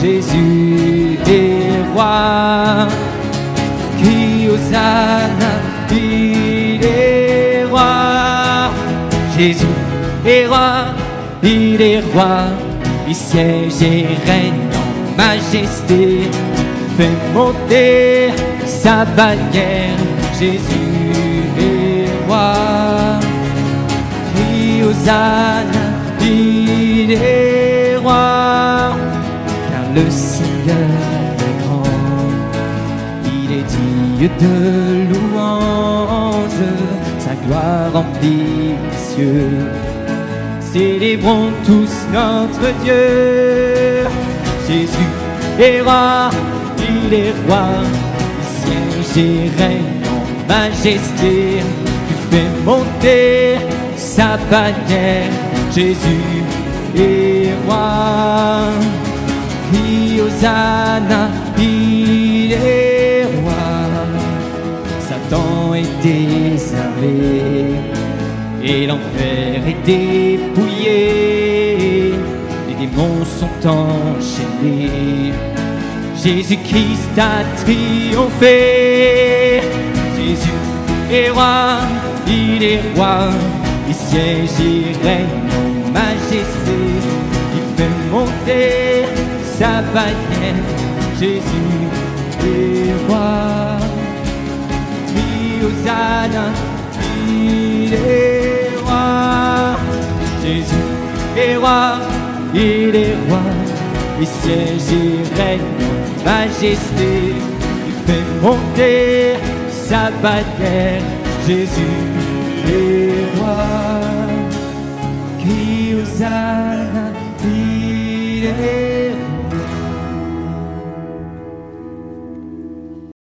Jésus est roi. Crie Hosanna, il est roi. Jésus est roi, il est roi. Il siège et règne en majesté. Fait monter sa bannière. Jésus est roi. Crie Hosanna, il est le Seigneur est grand. Il est digne de louange, sa gloire remplit les cieux. Célébrons tous notre Dieu. Jésus est roi, il est roi, il siège et règne en majesté. Tu fais monter sa bannière, Jésus est roi. Il est roi. Satan est désarmé et l'enfer est dépouillé. Les démons sont enchaînés. Jésus-Christ a triomphé. Jésus est roi, il est roi. Il siège et règne en majesté. Il fait monter Jésus est roi. Crie Hosanna, il est roi. Jésus est roi, il est roi. Il siège et règne majesté. Il fait monter sa bannière. Jésus est roi. Crie Hosanna,